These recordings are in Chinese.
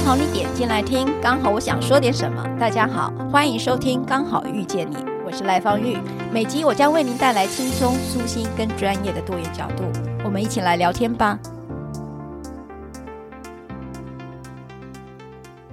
刚好，你点进来听，刚好我想说点什么。大家好，欢迎收听《刚好遇见你》，我是赖芳玉。每集我将为您带来轻松、舒心跟专业的多元角度，我们一起来聊天吧。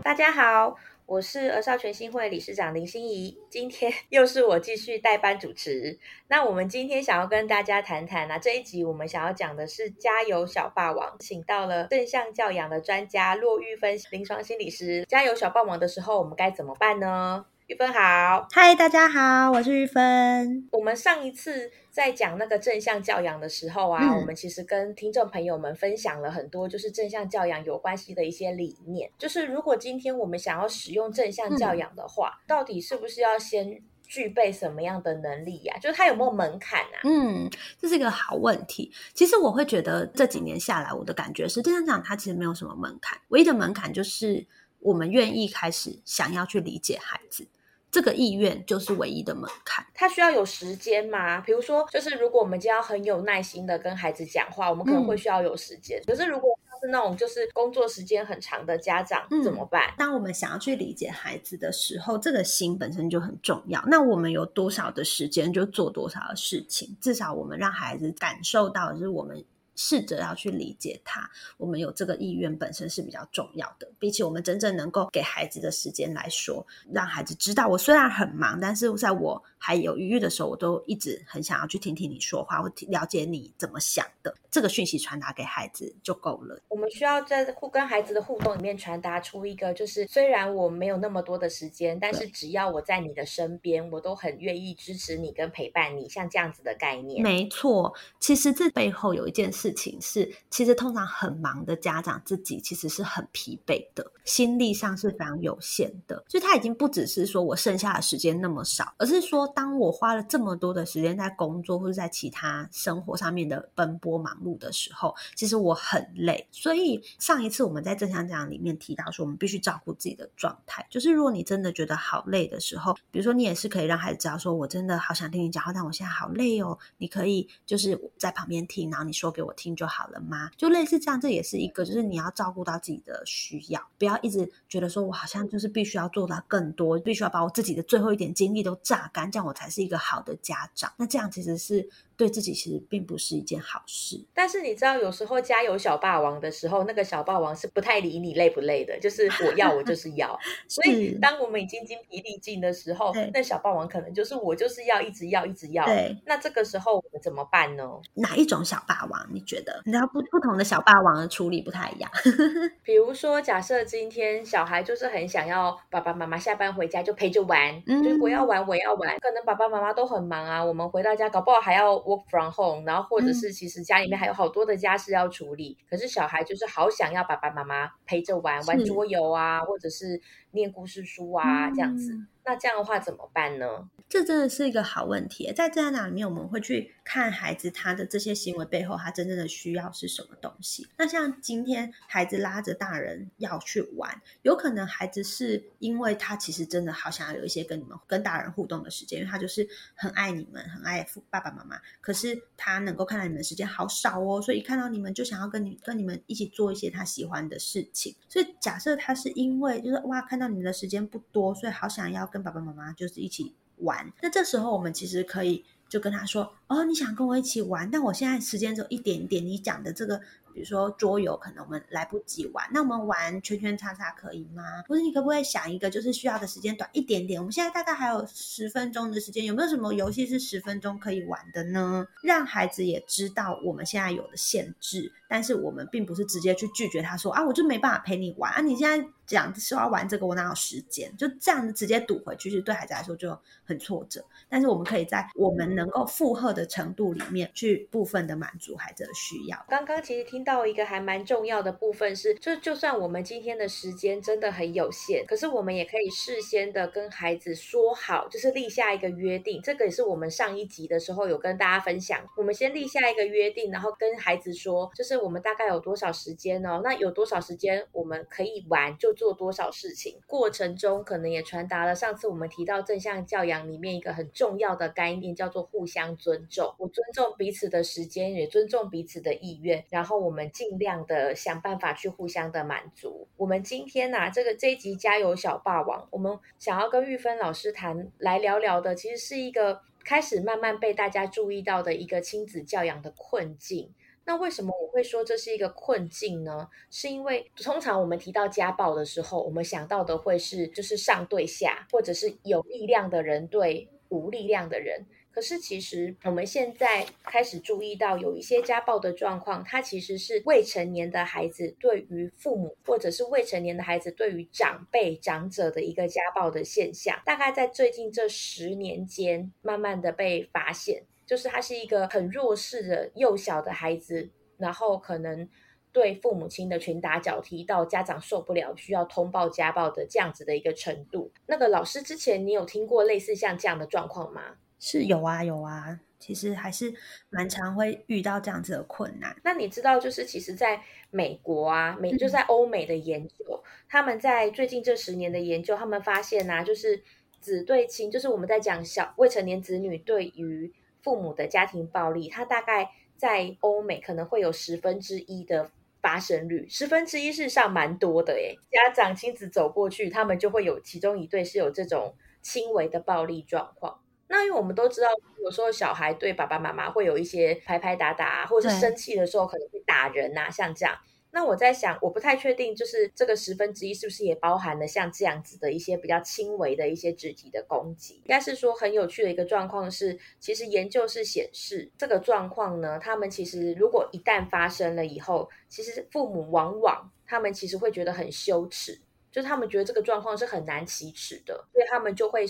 大家好。我是儿少全新会理事长林心怡，今天 又是我继续代班主持。那我们今天想要跟大家谈谈啊，这一集我们想要讲的是加油小霸王，请到了正向教养的专家骆玉芬临床心理师。加油小霸王的时候，我们该怎么办呢？郁芬好，嗨，大家好，我是玉芬。我们上一次在讲那个正向教养的时候啊，嗯、我们其实跟听众朋友们分享了很多，就是正向教养有关系的一些理念。就是如果今天我们想要使用正向教养的话，嗯、到底是不是要先具备什么样的能力呀、啊？就是它有没有门槛啊？嗯，这是一个好问题。其实我会觉得这几年下来，我的感觉是，正向讲它其实没有什么门槛，唯一的门槛就是我们愿意开始想要去理解孩子。这个意愿就是唯一的门槛。他需要有时间吗？比如说，就是如果我们就要很有耐心的跟孩子讲话，我们可能会需要有时间。嗯、可是如果是那种就是工作时间很长的家长，怎么办？当我们想要去理解孩子的时候，这个心本身就很重要。那我们有多少的时间就做多少的事情，至少我们让孩子感受到，就是我们。试着要去理解他，我们有这个意愿本身是比较重要的，比起我们真正能够给孩子的时间来说，让孩子知道我虽然很忙，但是在我还有余裕的时候，我都一直很想要去听听你说话，或了解你怎么想的。这个讯息传达给孩子就够了。我们需要在互跟孩子的互动里面传达出一个，就是虽然我没有那么多的时间，但是只要我在你的身边，我都很愿意支持你跟陪伴你，像这样子的概念。没错，其实这背后有一件事事情是，其实通常很忙的家长自己其实是很疲惫的，心力上是非常有限的，所以他已经不只是说我剩下的时间那么少，而是说当我花了这么多的时间在工作或者在其他生活上面的奔波忙碌的时候，其实我很累。所以上一次我们在正向讲里面提到说，我们必须照顾自己的状态，就是如果你真的觉得好累的时候，比如说你也是可以让孩子知道说，我真的好想听你讲话，但我现在好累哦，你可以就是在旁边听，然后你说给我听就好。了吗？就类似这样，这也是一个，就是你要照顾到自己的需要，不要一直觉得说我好像就是必须要做到更多，必须要把我自己的最后一点精力都榨干，这样我才是一个好的家长。那这样其实是。对自己其实并不是一件好事，但是你知道，有时候家有小霸王的时候，那个小霸王是不太理你累不累的，就是我要我就是要。所以当我们已经精疲力尽的时候，那小霸王可能就是我就是要一直要一直要。对，那这个时候我们怎么办呢？哪一种小霸王？你觉得？你知道不不同的小霸王的处理不太一样。比如说，假设今天小孩就是很想要爸爸妈妈下班回家就陪着玩，嗯，就是我要玩我要玩，可能爸爸妈妈都很忙啊，我们回到家搞不好还要。Work from home，然后或者是其实家里面还有好多的家事要处理，嗯、可是小孩就是好想要爸爸妈妈陪着玩，玩桌游啊，或者是念故事书啊，这样子。那这样的话怎么办呢？这真的是一个好问题。在这样里面，我们会去看孩子他的这些行为背后，他真正的需要是什么东西。那像今天孩子拉着大人要去玩，有可能孩子是因为他其实真的好想要有一些跟你们、跟大人互动的时间，因为他就是很爱你们，很爱父爸爸妈妈。可是他能够看到你们的时间好少哦，所以一看到你们就想要跟你、跟你们一起做一些他喜欢的事情。所以假设他是因为就是哇，看到你们的时间不多，所以好想要跟跟爸爸妈妈就是一起玩，那这时候我们其实可以就跟他说：“哦，你想跟我一起玩，但我现在时间只有一点点。你讲的这个，比如说桌游，可能我们来不及玩，那我们玩圈圈叉叉可以吗？或者你可不可以想一个，就是需要的时间短一点点？我们现在大概还有十分钟的时间，有没有什么游戏是十分钟可以玩的呢？让孩子也知道我们现在有的限制，但是我们并不是直接去拒绝他说啊，我就没办法陪你玩啊，你现在。”讲说要玩这个，我哪有时间？就这样子直接堵回去，其实对孩子来说就很挫折。但是我们可以在我们能够负荷的程度里面，去部分的满足孩子的需要。刚刚其实听到一个还蛮重要的部分是，就就算我们今天的时间真的很有限，可是我们也可以事先的跟孩子说好，就是立下一个约定。这个也是我们上一集的时候有跟大家分享，我们先立下一个约定，然后跟孩子说，就是我们大概有多少时间哦？那有多少时间我们可以玩，就做多少事情。过程中可能也传达了上次我们提到正向教养里面一个很重要的概念，叫做互相尊重。我尊重彼此的时间，也尊重彼此的意愿，然后我们尽量的想办法去互相的满足。我们今天呢、啊，这个这一集加油小霸王，我们想要跟玉芬老师谈来聊聊的，其实是一个开始慢慢被大家注意到的一个亲子教养的困境。那为什么我会说这是一个困境呢？是因为通常我们提到家暴的时候，我们想到的会是就是上对下，或者是有力量的人对无力量的人。可是其实我们现在开始注意到有一些家暴的状况，它其实是未成年的孩子对于父母，或者是未成年的孩子对于长辈、长者的一个家暴的现象，大概在最近这十年间，慢慢的被发现。就是他是一个很弱势的幼小的孩子，然后可能对父母亲的拳打脚踢到家长受不了，需要通报家暴的这样子的一个程度。那个老师之前你有听过类似像这样的状况吗？是有啊有啊，其实还是蛮常会遇到这样子的困难。那你知道，就是其实在美国啊，美就在欧美的研究，嗯，他们在最近这十年的研究，他们发现啊，就是子对亲，就是我们在讲小未成年子女对于父母的家庭暴力，它大概在欧美可能会有十分之一的发生率，十分之一事实上蛮多的诶。家长亲子走过去，他们就会有其中一对是有这种轻微的暴力状况。那因为我们都知道，有时候小孩对爸爸妈妈会有一些拍拍打打，或者是生气的时候可能会打人呐、啊，像这样。那我在想，我不太确定，就是这个十分之一是不是也包含了像这样子的一些比较轻微的一些肢体的攻击？应该是说很有趣的一个状况是，其实研究是显示这个状况呢，他们其实如果一旦发生了以后，其实父母往往他们其实会觉得很羞耻，就是他们觉得这个状况是很难启齿的，所以他们就会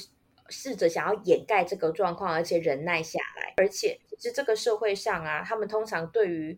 试着想要掩盖这个状况，而且忍耐下来。而且其实这个社会上啊，他们通常对于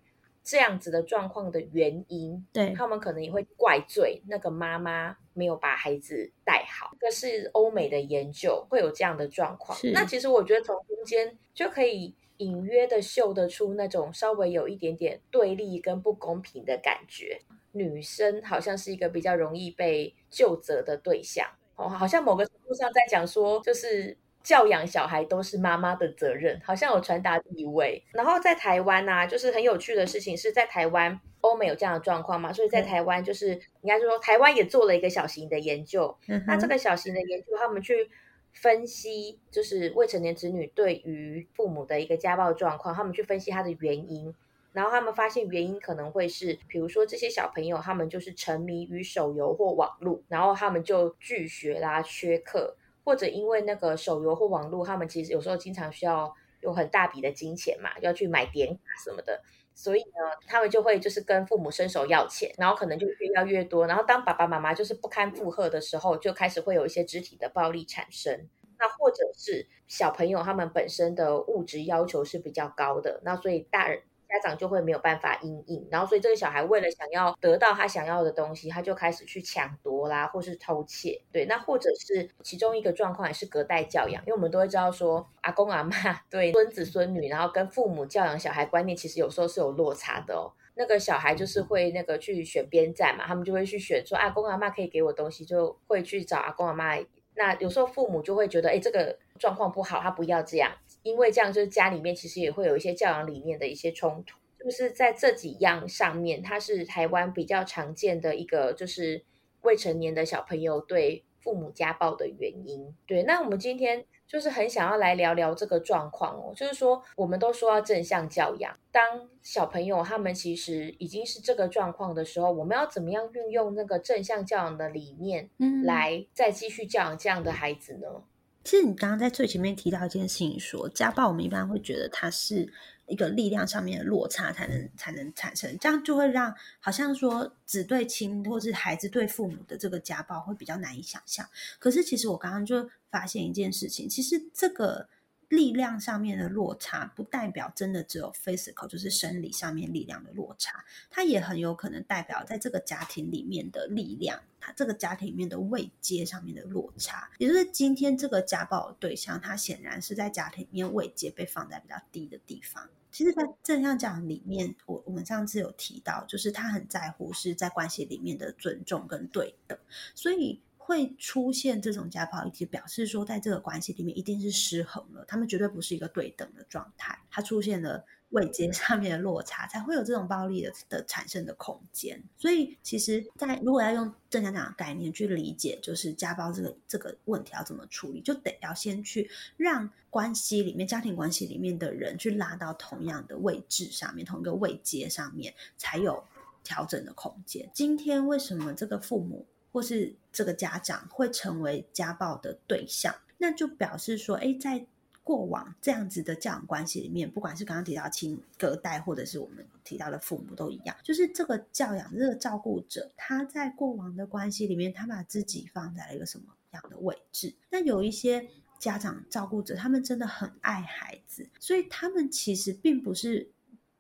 这样子的状况的原因，对，他们可能也会怪罪那个妈妈没有把孩子带好。这是欧美的研究会有这样的状况。那其实我觉得从中间就可以隐约的嗅得出那种稍微有一点点对立跟不公平的感觉。女生好像是一个比较容易被救责的对象，哦，好像某个程度上在讲说就是。教养小孩都是妈妈的责任，好像有传达意味。然后在台湾呢、啊，就是很有趣的事情是在台湾，欧美有这样的状况嘛，所以在台湾就是应该说台湾也做了一个小型的研究。嗯、那这个小型的研究，他们去分析就是未成年子女对于父母的一个家暴状况，他们去分析它的原因，然后他们发现原因可能会是，比如说这些小朋友他们就是沉迷于手游或网络，然后他们就拒学啦、缺课。或者因为那个手游或网络，他们其实有时候经常需要有很大笔的金钱嘛，要去买点卡什么的，所以呢，他们就会就是跟父母伸手要钱，然后可能就越要越多，然后当爸爸妈妈就是不堪负荷的时候，就开始会有一些肢体的暴力产生。那或者是小朋友他们本身的物质要求是比较高的，那所以大人。家长就会没有办法因应，然后所以这个小孩为了想要得到他想要的东西，他就开始去抢夺啦，或是偷窃。对，那或者是其中一个状况也是隔代教养，因为我们都会知道说，阿公阿嬷 对孙子孙女，然后跟父母教养小孩观念其实有时候是有落差的哦。那个小孩就是会那个去选边站嘛，他们就会去选说阿公阿嬷可以给我东西，就会去找阿公阿嬷。那有时候父母就会觉得，哎，这个状况不好，他不要这样。因为这样，就是家里面其实也会有一些教养理念的一些冲突，就是在这几样上面，它是台湾比较常见的一个，就是未成年的小朋友对父母家暴的原因。对，那我们今天就是很想要来聊聊这个状况哦，就是说，我们都说要正向教养，当小朋友他们其实已经是这个状况的时候，我们要怎么样运用那个正向教养的理念，嗯来再继续教养这样的孩子呢？其实你刚刚在最前面提到一件事情说，家暴，我们一般会觉得它是一个力量上面的落差才能才能产生，这样就会让好像说只对亲或是孩子对父母的这个家暴会比较难以想象。可是其实我刚刚就发现一件事情，其实这个。力量上面的落差，不代表真的只有 physical，就是生理上面力量的落差，它也很有可能代表在这个家庭里面的力量，它这个家庭里面的位阶上面的落差，也就是今天这个家暴的对象，他显然是在家庭里面位阶被放在比较低的地方。其实，在正向讲里面，我我们上次有提到，就是他很在乎是在关系里面的尊重跟对等，所以会出现这种家暴，以及表示说，在这个关系里面一定是失衡了，他们绝对不是一个对等的状态，它出现了。位阶上面的落差，才会有这种暴力的的产生的空间。所以，其实，在如果要用正向讲的概念去理解，就是家暴这个这个问题要怎么处理，就得要先去让关系里面、家庭关系里面的人去拉到同样的位置上面，同一个位阶上面，才有调整的空间。今天为什么这个父母或是这个家长会成为家暴的对象？那就表示说，哎，在过往这样子的教养关系里面，不管是刚刚提到亲隔代，或者是我们提到的父母都一样，就是这个教养、这个照顾者，他在过往的关系里面，他把自己放在了一个什么样的位置？那有一些家长照顾者，他们真的很爱孩子，所以他们其实并不是。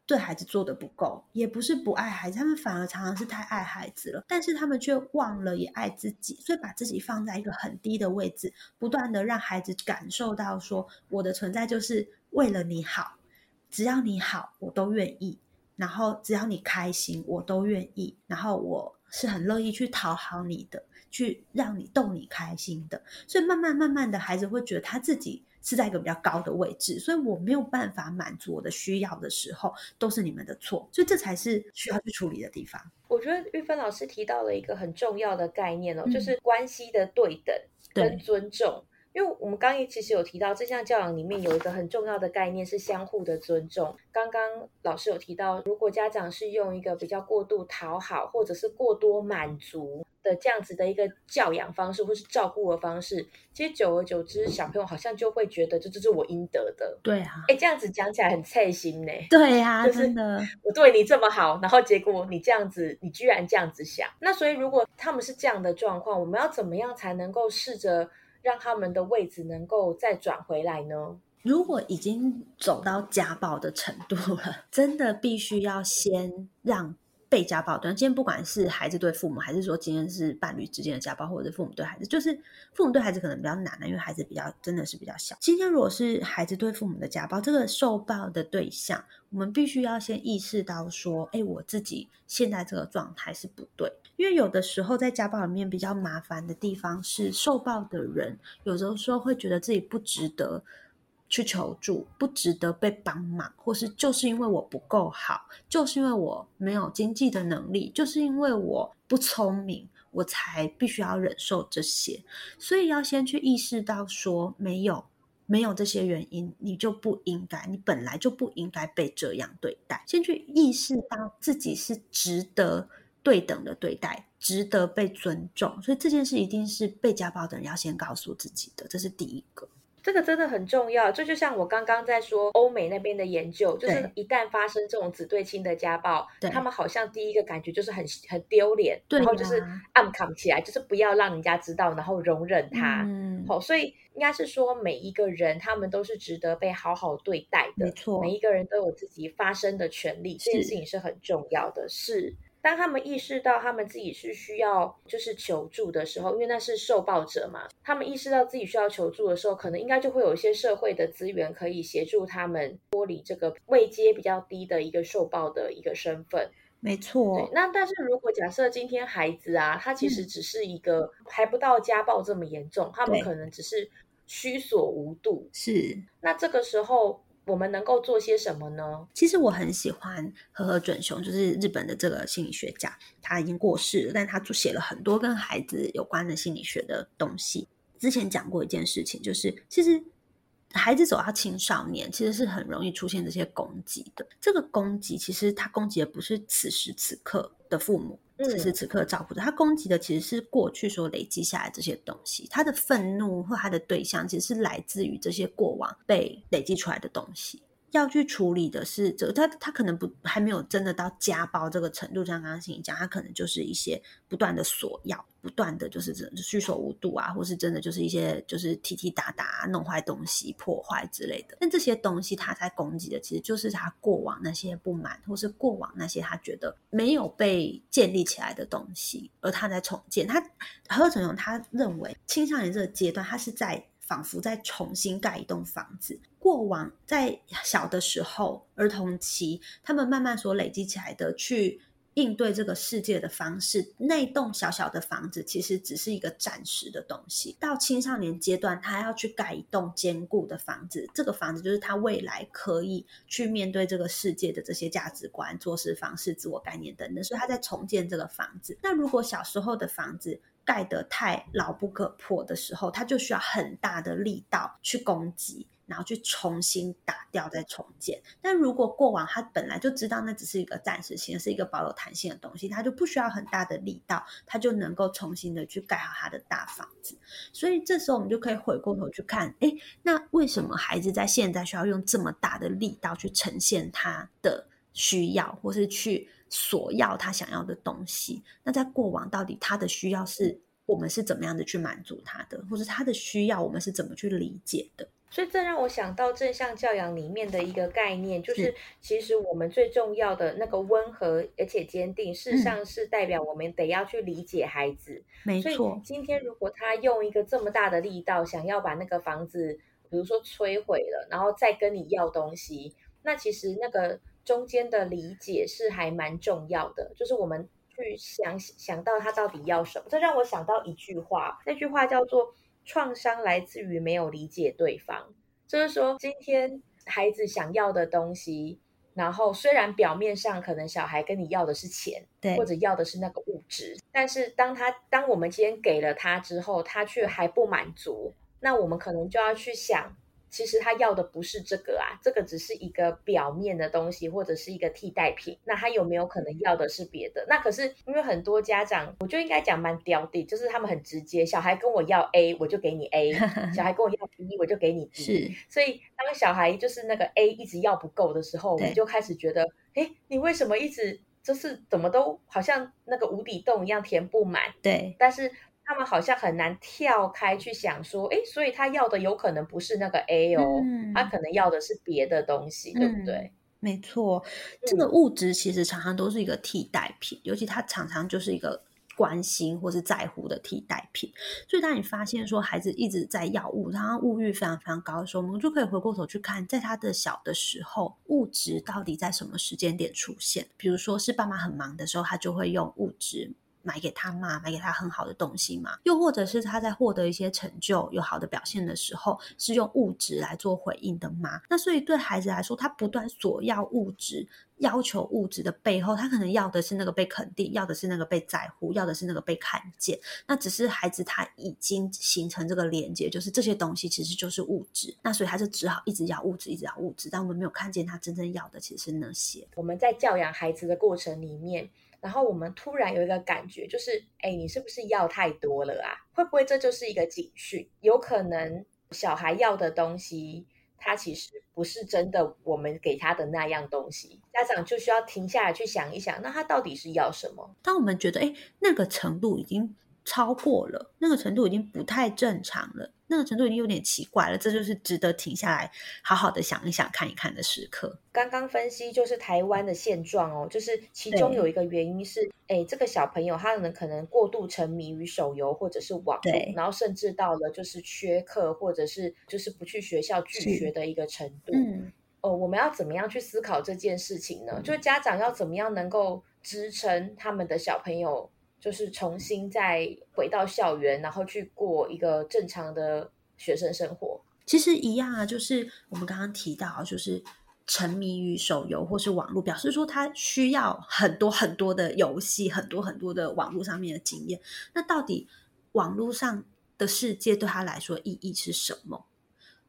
对孩子做的不够，也不是不爱孩子，他们反而常常是太爱孩子了，但是他们却忘了也爱自己，所以把自己放在一个很低的位置，不断的让孩子感受到说，我的存在就是为了你好，只要你好，我都愿意，然后只要你开心，我都愿意，然后我是很乐意去讨好你的，去让你逗你开心的，所以慢慢慢慢的，孩子会觉得他自己。是在一个比较高的位置，所以我没有办法满足我的需要的时候，都是你们的错，所以这才是需要去处理的地方。我觉得玉芬老师提到了一个很重要的概念哦，嗯、就是关系的对等跟尊重。因为我们刚刚其实有提到，正向教养里面有一个很重要的概念是相互的尊重。刚刚老师有提到，如果家长是用一个比较过度讨好或者是过多满足的这样子的一个教养方式或是照顾的方式，其实久而久之，小朋友好像就会觉得这这是我应得的。对啊，哎，这样子讲起来很刺心呢。对、啊，就是真的，我对你这么好，然后结果你这样子，你居然这样子想。那所以如果他们是这样的状况，我们要怎么样才能够试着？让他们的位置能够再转回来呢？如果已经走到家暴的程度了，真的必须要先让被家暴的人，今天不管是孩子对父母，还是说今天是伴侣之间的家暴，或者是父母对孩子，就是父母对孩子可能比较难的，因为孩子比较真的是比较小。今天如果是孩子对父母的家暴，这个受暴的对象，我们必须要先意识到说，哎，我自己现在这个状态是不对。因为有的时候在家暴里面比较麻烦的地方是，受暴的人有的时候会觉得自己不值得去求助，不值得被帮忙，或是就是因为我不够好，就是因为我没有经济的能力，就是因为我不聪明，我才必须要忍受这些。所以要先去意识到说，没有没有这些原因，你就不应该，你本来就不应该被这样对待。先去意识到自己是值得。对等的对待，值得被尊重，所以这件事一定是被家暴的人要先告诉自己的，这是第一个。这个真的很重要，这就像我刚刚在说欧美那边的研究，就是一旦发生这种子对亲的家暴，他们好像第一个感觉就是很很丢脸，然后就是暗扛起来，就是不要让人家知道，然后容忍他。嗯，好，所以应该是说每一个人他们都是值得被好好对待的，没错，每一个人都有自己发声的权利，这件事情是很重要的，是。当他们意识到他们自己是需要就是求助的时候，因为那是受暴者嘛，他们意识到自己需要求助的时候，可能应该就会有一些社会的资源可以协助他们脱离这个位阶比较低的一个受暴的一个身份。没错。那但是如果假设今天孩子啊，他其实只是一个还不到家暴这么严重，嗯、他们可能只是须所无度。是。那这个时候。我们能够做些什么呢？其实我很喜欢和和准雄，就是日本的这个心理学家，他已经过世了，但他就写了很多跟孩子有关的心理学的东西。之前讲过一件事情，就是其实孩子走到青少年，其实是很容易出现这些攻击的。这个攻击其实他攻击的不是此时此刻的父母。此时此刻照顾者，他攻击的其实是过去所累积下来这些东西。他的愤怒或他的对象，其实是来自于这些过往被累积出来的东西。要去处理的是这，他他可能不还没有真的到家暴这个程度，像刚刚你讲，他可能就是一些不断的索要，不断的就是这蓄手无度啊，或是真的就是一些就是踢踢打打、弄坏东西、破坏之类的。但这些东西他在攻击的，其实就是他过往那些不满，或是过往那些他觉得没有被建立起来的东西，而他在重建。他何成勇他认为青少年这个阶段，他是在。仿佛在重新盖一栋房子。过往在小的时候，儿童期，他们慢慢所累积起来的去。应对这个世界的方式，那栋小小的房子其实只是一个暂时的东西。到青少年阶段，他要去盖一栋坚固的房子，这个房子就是他未来可以去面对这个世界的这些价值观、做事方式、自我概念等等。所以他在重建这个房子。那如果小时候的房子盖得太牢不可破的时候，他就需要很大的力道去攻击。然后去重新打掉，再重建。但如果过往他本来就知道那只是一个暂时性，是一个保有弹性的东西，他就不需要很大的力道，他就能够重新的去盖好他的大房子。所以这时候我们就可以回过头去看，哎，那为什么孩子在现在需要用这么大的力道去呈现他的需要，或是去索要他想要的东西？那在过往到底他的需要是我们是怎么样的去满足他的，或者他的需要我们是怎么去理解的？所以这让我想到正向教养里面的一个概念，就是其实我们最重要的那个温和而且坚定，事实上是代表我们得要去理解孩子。没错。所以今天如果他用一个这么大的力道，想要把那个房子，比如说摧毁了，然后再跟你要东西，那其实那个中间的理解是还蛮重要的，就是我们去想想到他到底要什么。这让我想到一句话，那句话叫做。创伤来自于没有理解对方，就是说，今天孩子想要的东西，然后虽然表面上可能小孩跟你要的是钱，对，或者要的是那个物质，但是当他当我们今天给了他之后，他却还不满足，那我们可能就要去想。其实他要的不是这个啊，这个只是一个表面的东西，或者是一个替代品。那他有没有可能要的是别的？那可是因为很多家长，我就应该讲蛮刁的，就是他们很直接，小孩跟我要 A，我就给你 A；小孩跟我要 B，我就给你 B。是，所以当小孩就是那个 A 一直要不够的时候，我们就开始觉得，哎，你为什么一直就是怎么都好像那个无底洞一样填不满？对，但是。他们好像很难跳开去想说，哎，所以他要的有可能不是那个 A 哦，嗯、他可能要的是别的东西，嗯、对不对？没错，这个物质其实常常都是一个替代品，嗯、尤其他常常就是一个关心或是在乎的替代品。所以当你发现说孩子一直在要物，他物欲非常非常高的时候，我们就可以回过头去看，在他的小的时候，物质到底在什么时间点出现？比如说是爸妈很忙的时候，他就会用物质。买给他嘛，买给他很好的东西嘛，又或者是他在获得一些成就、有好的表现的时候，是用物质来做回应的吗？那所以对孩子来说，他不断索要物质、要求物质的背后，他可能要的是那个被肯定，要的是那个被在乎，要的是那个被看见。那只是孩子他已经形成这个连接，就是这些东西其实就是物质。那所以他就只好一直要物质，一直要物质。但我们没有看见他真正要的其实是那些。我们在教养孩子的过程里面。然后我们突然有一个感觉，就是，哎，你是不是要太多了啊？会不会这就是一个警讯？有可能小孩要的东西，他其实不是真的我们给他的那样东西。家长就需要停下来去想一想，那他到底是要什么？当我们觉得，哎，那个程度已经超过了，那个程度已经不太正常了。那个程度已经有点奇怪了，这就是值得停下来好好的想一想、看一看的时刻。刚刚分析就是台湾的现状哦，就是其中有一个原因是，哎，这个小朋友他可能可能过度沉迷于手游或者是网络，然后甚至到了就是缺课或者是就是不去学校拒学的一个程度。嗯，哦，我们要怎么样去思考这件事情呢？就是家长要怎么样能够支撑他们的小朋友？就是重新再回到校园，然后去过一个正常的学生生活。其实一样啊，就是我们刚刚提到，就是沉迷于手游或是网络，表示说他需要很多很多的游戏，很多很多的网络上面的经验。那到底网络上的世界对他来说意义是什么？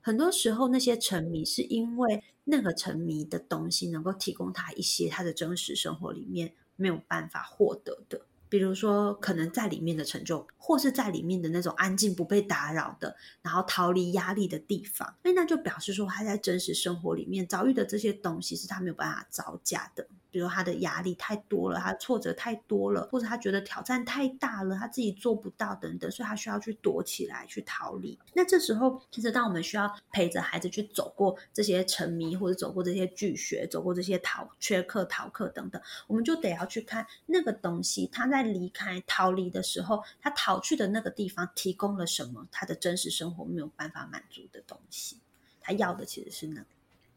很多时候，那些沉迷是因为那个沉迷的东西能够提供他一些他的真实生活里面没有办法获得的。比如说，可能在里面的成就，或是在里面的那种安静、不被打扰的，然后逃离压力的地方，那就表示说他在真实生活里面遭遇的这些东西是他没有办法招架的。比如他的压力太多了，他挫折太多了，或者他觉得挑战太大了，他自己做不到等等，所以他需要去躲起来，去逃离。那这时候，其实当我们需要陪着孩子去走过这些沉迷，或者走过这些拒学，走过这些逃缺课、逃课等等，我们就得要去看那个东西，他在离开、逃离的时候，他逃去的那个地方提供了什么？他的真实生活没有办法满足的东西。他要的其实是那个。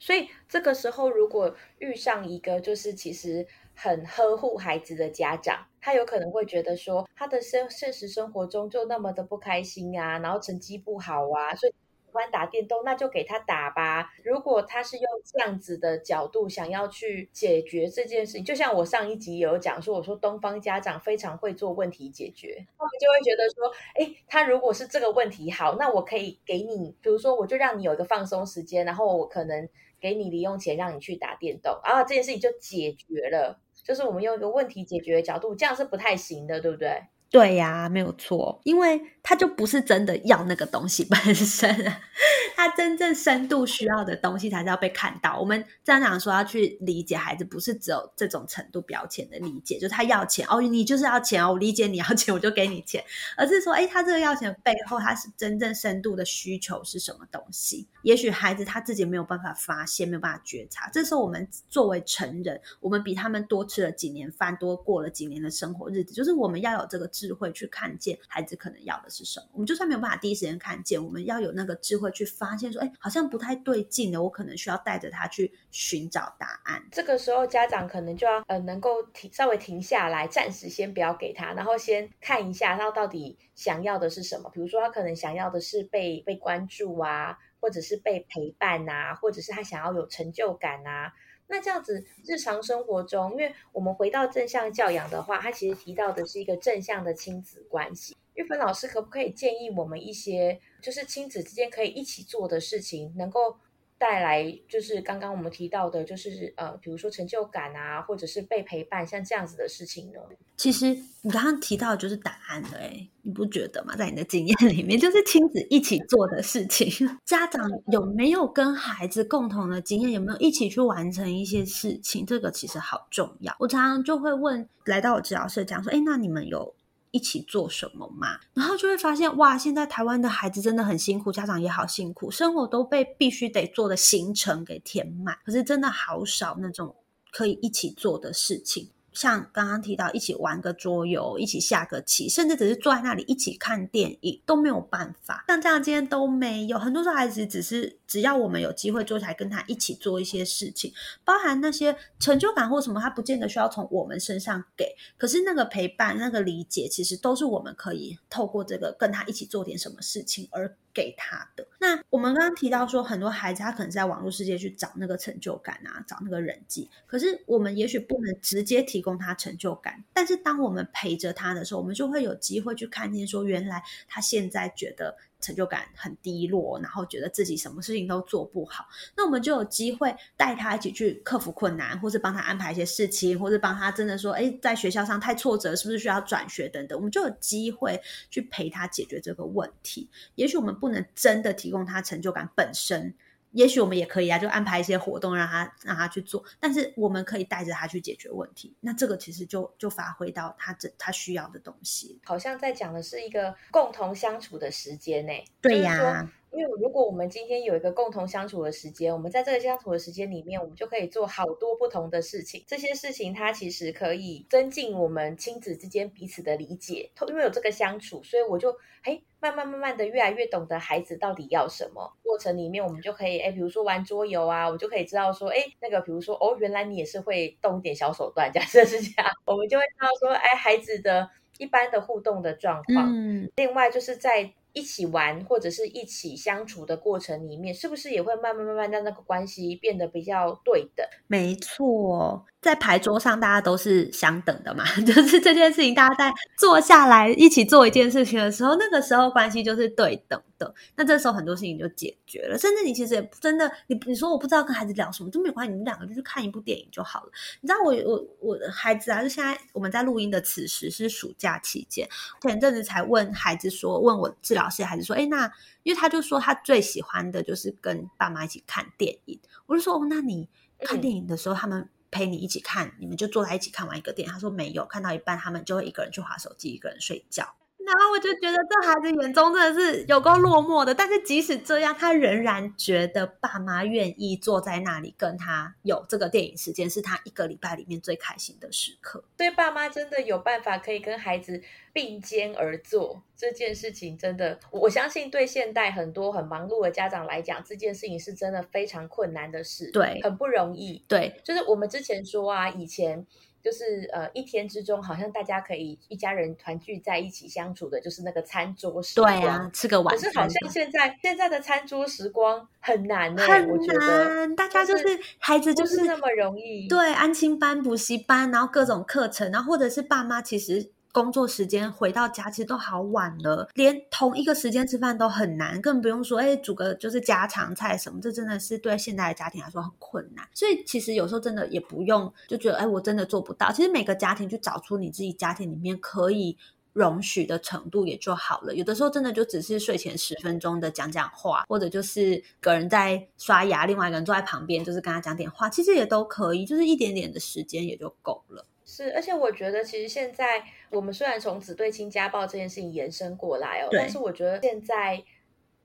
所以这个时候，如果遇上一个就是其实很呵护孩子的家长，他有可能会觉得说，他的生现实生活中就那么的不开心啊，然后成绩不好啊，所以。喜欢打电动，那就给他打吧。如果他是用这样子的角度想要去解决这件事情，就像我上一集有讲说，我说东方家长非常会做问题解决，他们就会觉得说，诶，他如果是这个问题好，那我可以给你，比如说我就让你有一个放松时间，然后我可能给你零用钱让你去打电动，啊这件事情就解决了。就是我们用一个问题解决的角度，这样是不太行的，对不对？对呀，没有错，因为他就不是真的要那个东西本身，他真正深度需要的东西才是要被看到。我们家长说要去理解孩子，不是只有这种程度表浅的理解，就是他要钱哦，你就是要钱哦，我理解你要钱，我就给你钱，而是说，哎，他这个要钱背后，他是真正深度的需求是什么东西？也许孩子他自己没有办法发现，没有办法觉察。这时候，我们作为成人，我们比他们多吃了几年饭，多过了几年的生活日子，就是我们要有这个。智慧去看见孩子可能要的是什么，我们就算没有办法第一时间看见，我们要有那个智慧去发现，说，哎，好像不太对劲的，我可能需要带着他去寻找答案。这个时候，家长可能就要呃，能够停，稍微停下来，暂时先不要给他，然后先看一下他到底想要的是什么。比如说，他可能想要的是被被关注啊，或者是被陪伴啊，或者是他想要有成就感啊。那这样子，日常生活中，因为我们回到正向教养的话，它其实提到的是一个正向的亲子关系。玉芬老师可不可以建议我们一些，就是亲子之间可以一起做的事情，能够带来就是刚刚我们提到的，就是呃，比如说成就感啊，或者是被陪伴，像这样子的事情呢？其实你刚刚提到的就是答案了，诶，你不觉得吗？在你的经验里面，就是亲子一起做的事情，家长有没有跟孩子共同的经验？有没有一起去完成一些事情？这个其实好重要。我常常就会问来到我治疗室讲说，诶，那你们有？一起做什么嘛？然后就会发现，哇，现在台湾的孩子真的很辛苦，家长也好辛苦，生活都被必须得做的行程给填满，可是真的好少那种可以一起做的事情。像刚刚提到，一起玩个桌游，一起下个棋，甚至只是坐在那里一起看电影都没有办法。像这样今天都没有，很多时候孩子只是只要我们有机会坐下来跟他一起做一些事情，包含那些成就感或什么，他不见得需要从我们身上给。可是那个陪伴、那个理解，其实都是我们可以透过这个跟他一起做点什么事情而给他的。那我们刚刚提到说，很多孩子他可能在网络世界去找那个成就感啊，找那个人际。可是我们也许不能直接提供他成就感，但是当我们陪着他的时候，我们就会有机会去看见说，原来他现在觉得。成就感很低落，然后觉得自己什么事情都做不好，那我们就有机会带他一起去克服困难，或是帮他安排一些事情，或是帮他真的说，哎，在学校上太挫折，是不是需要转学等等，我们就有机会去陪他解决这个问题。也许我们不能真的提供他成就感本身。也许我们也可以啊，就安排一些活动让他让他去做，但是我们可以带着他去解决问题。那这个其实就就发挥到他这他需要的东西。好像在讲的是一个共同相处的时间呢。对呀。因为如果我们今天有一个共同相处的时间，我们在这个相处的时间里面，我们就可以做好多不同的事情。这些事情它其实可以增进我们亲子之间彼此的理解。因为有这个相处，所以我就哎慢慢慢慢的越来越懂得孩子到底要什么。过程里面，我们就可以哎，比如说玩桌游啊，我就可以知道说，哎，那个比如说哦，原来你也是会动一点小手段，假设是这样，我们就会知道说，哎，孩子的一般的互动的状况。嗯，另外就是在。一起玩或者是一起相处的过程里面，是不是也会慢慢慢慢让那个关系变得比较对等？没错。在牌桌上，大家都是相等的嘛，就是这件事情，大家在坐下来一起做一件事情的时候，那个时候关系就是对等的。那这时候很多事情就解决了，甚至你其实也真的，你你说我不知道跟孩子聊什么，都没关系，你们两个就去看一部电影就好了。你知道我我我的孩子啊，就现在我们在录音的此时是暑假期间，前阵子才问孩子说，问我治疗师孩子说，哎，那因为他就说他最喜欢的就是跟爸妈一起看电影，我就说哦，那你看电影的时候他们。陪你一起看，你们就坐在一起看完一个电影。他说没有，看到一半他们就会一个人去划手机，一个人睡觉。然后我就觉得这孩子眼中真的是有够落寞的。但是即使这样，他仍然觉得爸妈愿意坐在那里跟他有这个电影时间，是他一个礼拜里面最开心的时刻。对，爸妈真的有办法可以跟孩子并肩而坐，这件事情真的，我相信对现代很多很忙碌的家长来讲，这件事情是真的非常困难的事，对，很不容易。对，就是我们之前说啊，以前。就是呃，一天之中，好像大家可以一家人团聚在一起相处的，就是那个餐桌时光。对啊，吃个晚餐。可是好像现在现在的餐桌时光很难呢，很难。我觉得大家就是孩子就是，是那么容易。对，安亲班、补习班，然后各种课程，然后或者是爸妈其实。工作时间回到家其实都好晚了，连同一个时间吃饭都很难，更不用说哎煮个就是家常菜什么，这真的是对现在的家庭来说很困难。所以其实有时候真的也不用就觉得哎我真的做不到。其实每个家庭去找出你自己家庭里面可以容许的程度也就好了。有的时候真的就只是睡前十分钟的讲讲话，或者就是个人在刷牙，另外一个人坐在旁边就是跟他讲点话，其实也都可以，就是一点点的时间也就够了。是，而且我觉得其实现在我们虽然从只对亲家暴这件事情延伸过来哦，但是我觉得现在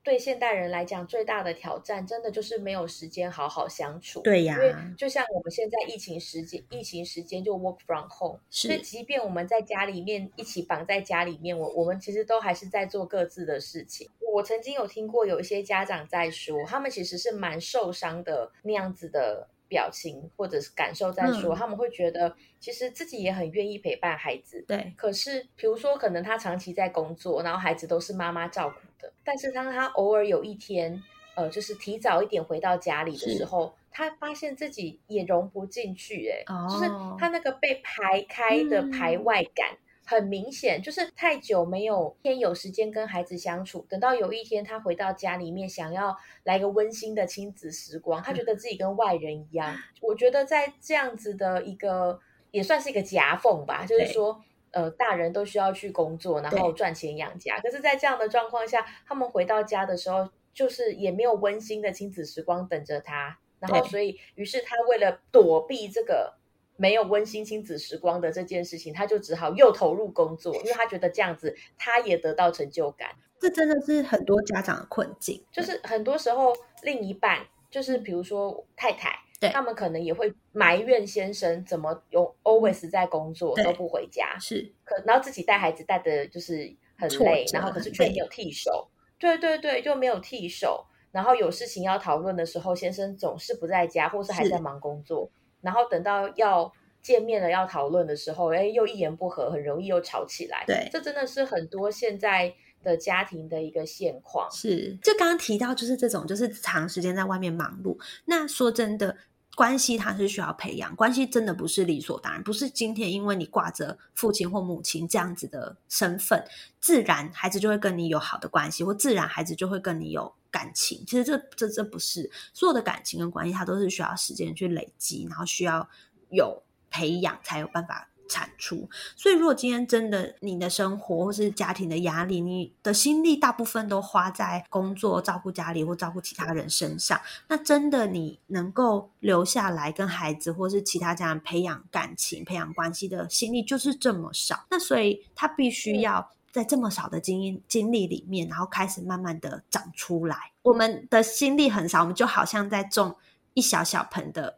对现代人来讲最大的挑战，真的就是没有时间好好相处。对呀，因为就像我们现在疫情时间，疫情时间就 work from home，所以即便我们在家里面一起绑在家里面，我我们其实都还是在做各自的事情。我曾经有听过有一些家长在说，他们其实是蛮受伤的那样子的。表情或者是感受在说，嗯，他们会觉得其实自己也很愿意陪伴孩子，对。可是，比如说，可能他长期在工作，然后孩子都是妈妈照顾的。但是，当他偶尔有一天，呃，就是提早一点回到家里的时候，他发现自己也融不进去，欸，哎，哦，就是他那个被排开的排外感。嗯很明显，就是太久没有天有时间跟孩子相处，等到有一天他回到家里面，想要来个温馨的亲子时光，他觉得自己跟外人一样。我觉得在这样子的一个也算是一个夹缝吧，就是说，呃，大人都需要去工作，然后赚钱养家，可是，在这样的状况下，他们回到家的时候，就是也没有温馨的亲子时光等着他，然后所以，于是他为了躲避这个。没有温馨亲子时光的这件事情，他就只好又投入工作，因为他觉得这样子他也得到成就感。这真的是很多家长的困境，就是很多时候另一半，就是比如说太太，对，他们可能也会埋怨先生怎么有 always 在工作都不回家，是，可然后自己带孩子带的就是很累，然后可是却没有替手，对对对，就没有替手，然后有事情要讨论的时候，先生总是不在家，或是还在忙工作。然后等到要见面了，要讨论的时候，哎，又一言不合，很容易又吵起来。对，这真的是很多现在的家庭的一个现况。是，就刚刚提到，就是这种，就是长时间在外面忙碌。那说真的，关系它是需要培养，关系真的不是理所当然，不是今天因为你挂着父亲或母亲这样子的身份，自然孩子就会跟你有好的关系，或自然孩子就会跟你有。感情其实这这这不是所有的感情跟关系，它都是需要时间去累积，然后需要有培养才有办法产出。所以，如果今天真的你的生活或是家庭的压力，你的心力大部分都花在工作、照顾家里或照顾其他人身上，那真的你能够留下来跟孩子或是其他家人培养感情、培养关系的心力就是这么少。那所以他必须要。在这么少的经验经历里面，然后开始慢慢的长出来。我们的心力很少，我们就好像在种一小小盆的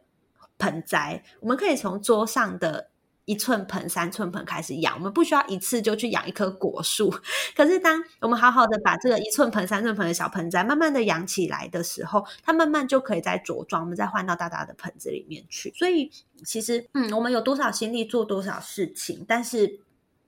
盆栽。我们可以从桌上的一寸盆、三寸盆开始养，我们不需要一次就去养一棵果树。可是，当我们好好的把这个一寸盆、三寸盆的小盆栽慢慢的养起来的时候，它慢慢就可以再茁壮，我们再换到大大的盆子里面去。所以，其实，嗯，我们有多少心力做多少事情，但是。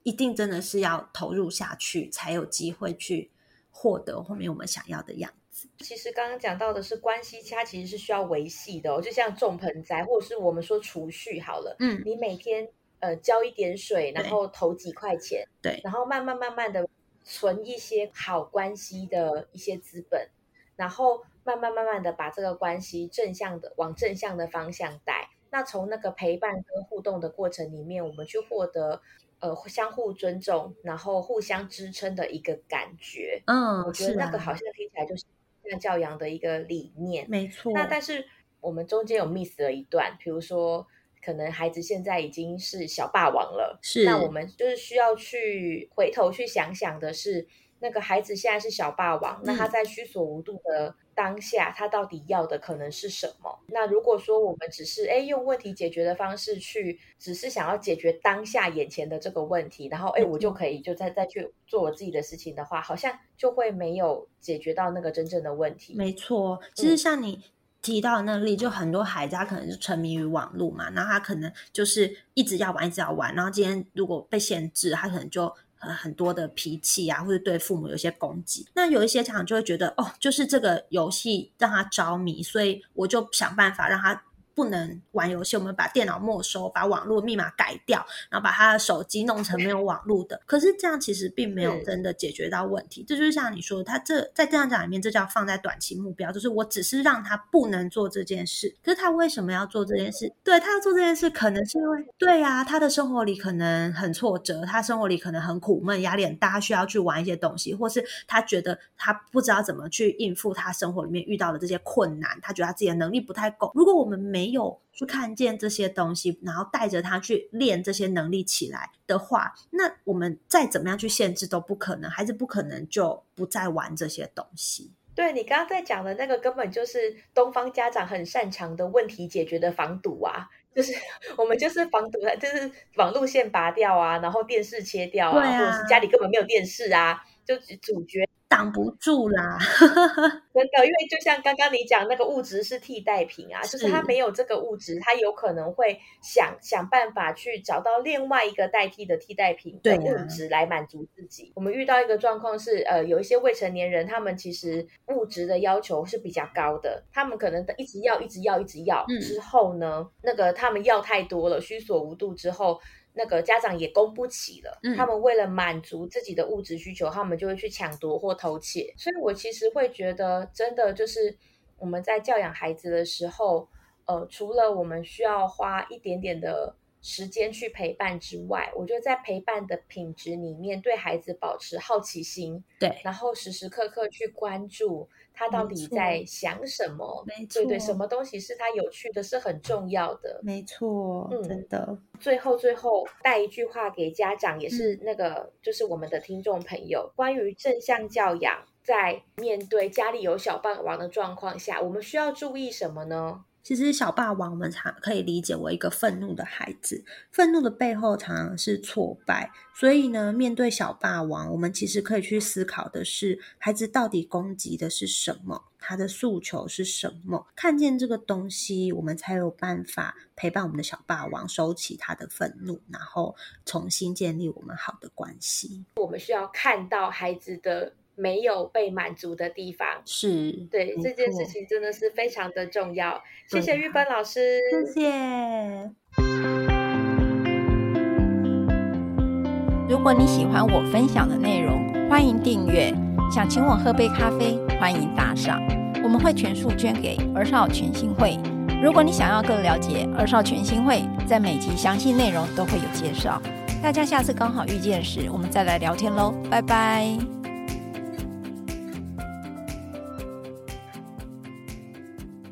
一定真的是要投入下去，才有机会去获得后面我们想要的样子。其实刚刚讲到的是关系，它其实是需要维系的哦，就像种盆栽，或者是我们说储蓄好了。嗯，你每天呃浇一点水，然后投几块钱，对，然后慢慢慢慢的存一些好关系的一些资本，然后慢慢慢慢的把这个关系正向的往正向的方向带。那从那个陪伴跟互动的过程里面，我们去获得。呃，相互尊重，然后互相支撑的一个感觉。嗯，我觉得那个好像听起来就是像教养的一个理念。没错。那但是我们中间有 miss 了一段，比如说可能孩子现在已经是小霸王了，是，那我们就是需要去回头去想想的是。那个孩子现在是小霸王，那他在虚所无度的当下，他到底要的可能是什么？那如果说我们只是哎用问题解决的方式去，只是想要解决当下眼前的这个问题，然后哎我就可以就再再去做我自己的事情的话，好像就会没有解决到那个真正的问题。没错，其实像你提到的那个例，就很多孩子他可能是沉迷于网络嘛，然后他可能就是一直要玩，一直要玩，然后今天如果被限制，他可能就。很多的脾气啊，或者对父母有些攻击，那有一些家长就会觉得，哦，就是这个游戏让他着迷，所以我就想办法让他。不能玩游戏，我们把电脑没收，把网络密码改掉，然后把他的手机弄成没有网络的。可是这样其实并没有真的解决到问题。这就是像你说的，他这在这样讲里面，这叫放在短期目标，就是我只是让他不能做这件事。可是他为什么要做这件事？对，他要做这件事，可能是因为对啊，他的生活里可能很挫折，他生活里可能很苦闷，压力很大，他需要去玩一些东西，或是他觉得他不知道怎么去应付他生活里面遇到的这些困难，他觉得他自己的能力不太够。如果我们没有去看见这些东西，然后带着他去练这些能力起来的话，那我们再怎么样去限制都不可能，孩子不可能就不再玩这些东西。对，你刚刚在讲的那个，根本就是东方家长很擅长的问题解决的防堵啊，就是 我们就是防堵，就是网路线拔掉啊，然后电视切掉啊，啊或者是家里根本没有电视啊，就主角。挡不住啦，真的，因为就像刚刚你讲，那个物质是替代品啊，是就是他没有这个物质，他有可能会想想办法去找到另外一个代替的替代品的物质来满足自己。啊、我们遇到一个状况是，呃，有一些未成年人，他们其实物质的要求是比较高的，他们可能一直要，一直要，一直要，嗯、之后呢，那个他们要太多了，虚所无度之后。那个家长也供不起了，嗯，他们为了满足自己的物质需求，他们就会去抢夺或偷窃。所以我其实会觉得，真的就是我们在教养孩子的时候，呃，除了我们需要花一点点的时间去陪伴之外，我觉得在陪伴的品质里面，对孩子保持好奇心，对，然后时时刻刻去关注。他到底在想什么？没错，对对，什么东西是他有趣的，是很重要的。没错，嗯，真的。最后，最后带一句话给家长，也是那个，嗯、就是我们的听众朋友，关于正向教养，在面对家里有小霸王的状况下，我们需要注意什么呢？其实小霸王，我们常可以理解为一个愤怒的孩子，愤怒的背后常常是挫败。所以呢，面对小霸王，我们其实可以去思考的是，孩子到底攻击的是什么？他的诉求是什么？看见这个东西，我们才有办法陪伴我们的小霸王收起他的愤怒，然后重新建立我们好的关系。我们需要看到孩子的。没有被满足的地方，是对这件事情真的是非常的重要。谢谢玉芬老师，谢谢。如果你喜欢我分享的内容，欢迎订阅。想请我喝杯咖啡，欢迎打赏，我们会全数捐给儿少全新会。如果你想要更了解儿少全新会，在每集详细内容都会有介绍。大家下次刚好遇见时，我们再来聊天喽，拜拜。